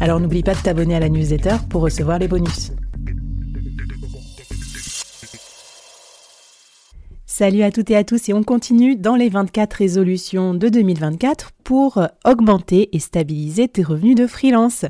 Alors n'oublie pas de t'abonner à la newsletter pour recevoir les bonus. Salut à toutes et à tous et on continue dans les 24 résolutions de 2024 pour augmenter et stabiliser tes revenus de freelance.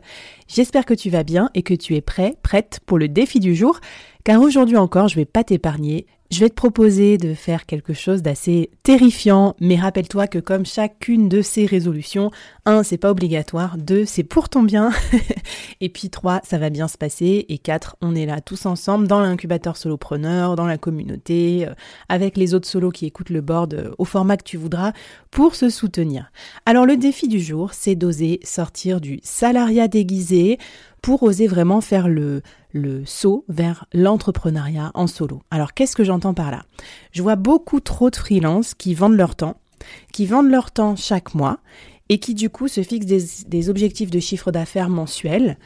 J'espère que tu vas bien et que tu es prêt, prête pour le défi du jour car aujourd'hui encore je vais pas t'épargner. Je vais te proposer de faire quelque chose d'assez terrifiant, mais rappelle-toi que comme chacune de ces résolutions, 1 c'est pas obligatoire, 2 c'est pour ton bien, et puis 3 ça va bien se passer, et 4 on est là tous ensemble dans l'incubateur solopreneur, dans la communauté, euh, avec les autres solos qui écoutent le board euh, au format que tu voudras pour se soutenir. Alors le défi du jour c'est d'oser sortir du salariat déguisé pour oser vraiment faire le, saut vers l'entrepreneuriat en solo. Alors qu'est-ce que j'entends par là? Je vois beaucoup trop de freelances qui vendent leur temps, qui vendent leur temps chaque mois et qui du coup se fixent des, objectifs de chiffre d'affaires mensuels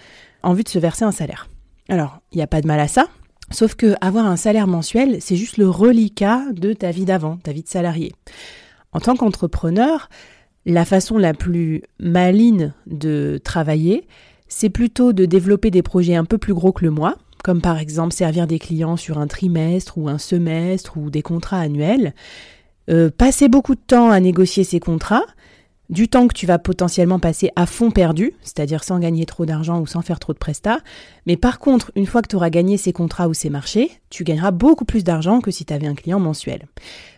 en vue de se verser un salaire. Alors, il n'y a pas de mal à ça, sauf que avoir un salaire mensuel, c'est juste le reliquat de ta vie d'avant, ta vie de salarié. En tant qu'entrepreneur, la façon la plus maligne de travailler, c'est plutôt de développer des projets un peu plus gros que le mois, comme par exemple servir des clients sur un trimestre ou un semestre ou des contrats annuels, euh, passer beaucoup de temps à négocier ces contrats, du temps que tu vas potentiellement passer à fond perdu, c'est-à-dire sans gagner trop d'argent ou sans faire trop de prestats. Mais par contre, une fois que tu auras gagné ces contrats ou ces marchés, tu gagneras beaucoup plus d'argent que si tu avais un client mensuel.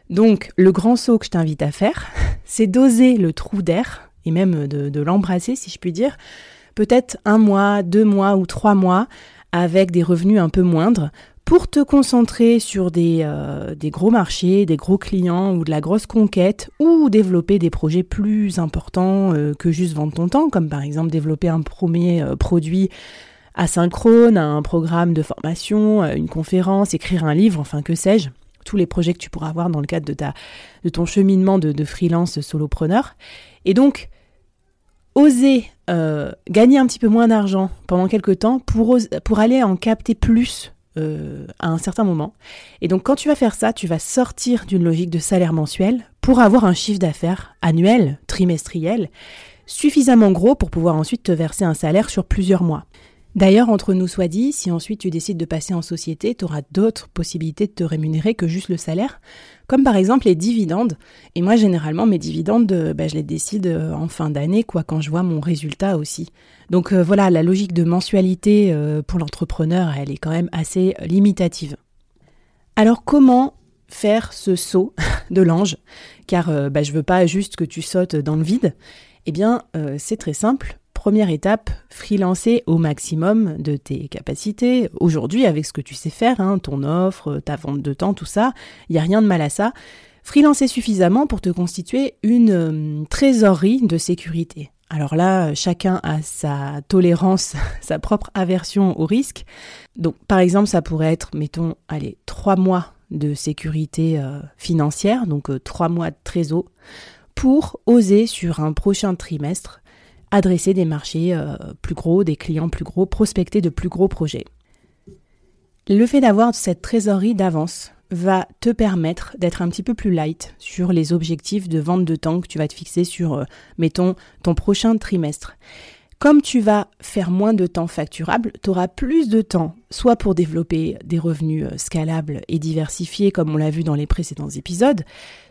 Donc, le grand saut que je t'invite à faire, c'est d'oser le trou d'air, et même de l'embrasser, si je puis dire, peut-être un mois, deux mois ou trois mois avec des revenus un peu moindres pour te concentrer sur des, euh, gros marchés, des gros clients ou de la grosse conquête ou développer des projets plus importants euh, que juste vendre ton temps, comme par exemple développer un premier euh, produit asynchrone, un programme de formation, une conférence, écrire un livre, enfin que sais-je, tous les projets que tu pourras avoir dans le cadre de, ta, de ton cheminement de, de freelance solopreneur. Et donc, oser euh, gagner un petit peu moins d'argent pendant quelques temps pour, aller en capter plus euh, à un certain moment. Et donc quand tu vas faire ça, tu vas sortir d'une logique de salaire mensuel pour avoir un chiffre d'affaires annuel, trimestriel, suffisamment gros pour pouvoir ensuite te verser un salaire sur plusieurs mois. D'ailleurs, entre nous soit dit, si ensuite tu décides de passer en société, tu auras d'autres possibilités de te rémunérer que juste le salaire, comme par exemple les dividendes. Et moi, généralement, mes dividendes, euh, bah, je les décide euh, en fin d'année, quoi, quand je vois mon résultat aussi. Donc euh, voilà, la logique de mensualité pour l'entrepreneur, elle est quand même assez limitative. Alors comment faire ce saut de l'ange? Car bah, je veux pas juste que tu sautes dans le vide. Eh bien, c'est très simple première étape, freelancer au maximum de tes capacités. Aujourd'hui, avec ce que tu sais faire, hein, ton offre, ta vente de temps, tout ça, il n'y a rien de mal à ça. Freelancer suffisamment pour te constituer une euh, trésorerie de sécurité. Alors là, chacun a sa tolérance, sa propre aversion au risque. Donc, par exemple, ça pourrait être, mettons, allez, trois mois de sécurité euh, financière, donc euh, trois mois de trésor, pour oser sur un prochain trimestre adresser des marchés euh, plus gros, des clients plus gros, prospecter de plus gros projets. Le fait d'avoir cette trésorerie d'avance va te permettre d'être un petit peu plus light sur les objectifs de vente de temps que tu vas te fixer sur, euh, mettons, ton prochain trimestre. Comme tu vas faire moins de temps facturable, tu auras plus de temps, soit pour développer des revenus euh, scalables et diversifiés, comme on l'a vu dans les précédents épisodes,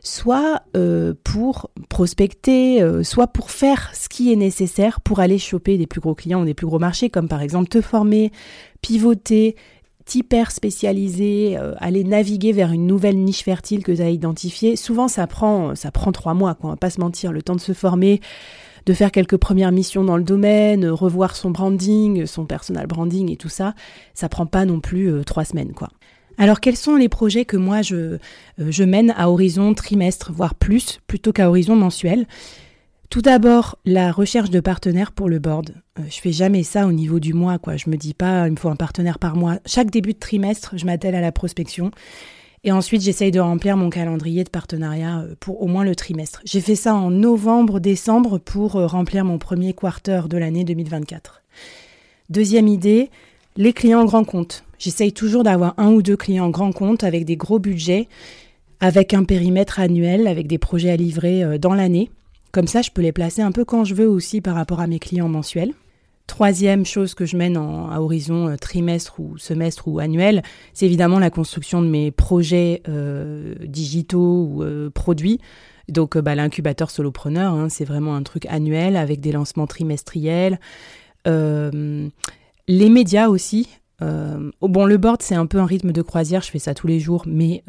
soit euh, pour prospecter, euh, soit pour faire ce qui est nécessaire pour aller choper des plus gros clients ou des plus gros marchés, comme par exemple te former, pivoter, hyper spécialiser, aller naviguer vers une nouvelle niche fertile que tu as identifiée. Souvent, ça prend, ça prend trois mois, quoi, on va pas se mentir, le temps de se former, de faire quelques premières missions dans le domaine, revoir son branding, son personal branding et tout ça, ça prend pas non plus euh, trois semaines, quoi. Alors quels sont les projets que moi je, euh, je mène à horizon trimestre, voire plus, plutôt qu'à horizon mensuel? Tout d'abord, la recherche de partenaires pour le board. Euh, je fais jamais ça au niveau du mois, quoi. Je me dis pas, il me faut un partenaire par mois. Chaque début de trimestre, je m'attelle à la prospection et ensuite, j'essaye de remplir mon calendrier de partenariat euh, pour au moins le trimestre. J'ai fait ça en novembre, décembre pour euh, remplir mon premier quarter de l'année 2024. Deuxième idée, les clients grands comptes. J'essaye toujours d'avoir un ou deux clients grands comptes avec des gros budgets, avec un périmètre annuel, avec des projets à livrer euh, dans l'année. Comme ça, je peux les placer un peu quand je veux aussi par rapport à mes clients mensuels. Troisième chose que je mène à horizon euh, trimestre ou semestre ou annuel, c'est évidemment la construction de mes projets euh, digitaux ou euh, produits. Donc bah, l'incubateur solopreneur, hein, c'est vraiment un truc annuel avec des lancements trimestriels. les médias aussi. Bon, le board, c'est un peu un rythme de croisière, je fais ça tous les jours, mais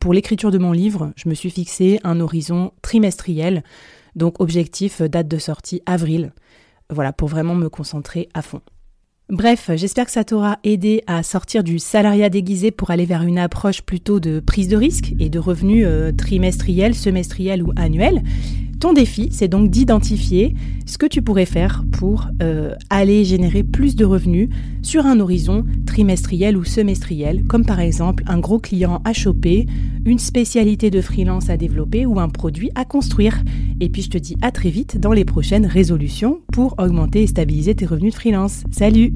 pour l'écriture de mon livre, je me suis fixé un horizon trimestriel. Donc objectif, date de sortie, avril. Voilà, pour vraiment me concentrer à fond. Bref, j'espère que ça t'aura aidé à sortir du salariat déguisé pour aller vers une approche plutôt de prise de risque et de revenus euh, trimestriels, semestriels ou annuels. Ton défi, c'est donc d'identifier ce que tu pourrais faire pour euh, aller générer plus de revenus sur un horizon trimestriel ou semestriel, comme par exemple un gros client à choper, une spécialité de freelance à développer ou un produit à construire. Et puis je te dis à très vite dans les prochaines résolutions pour augmenter et stabiliser tes revenus de freelance. Salut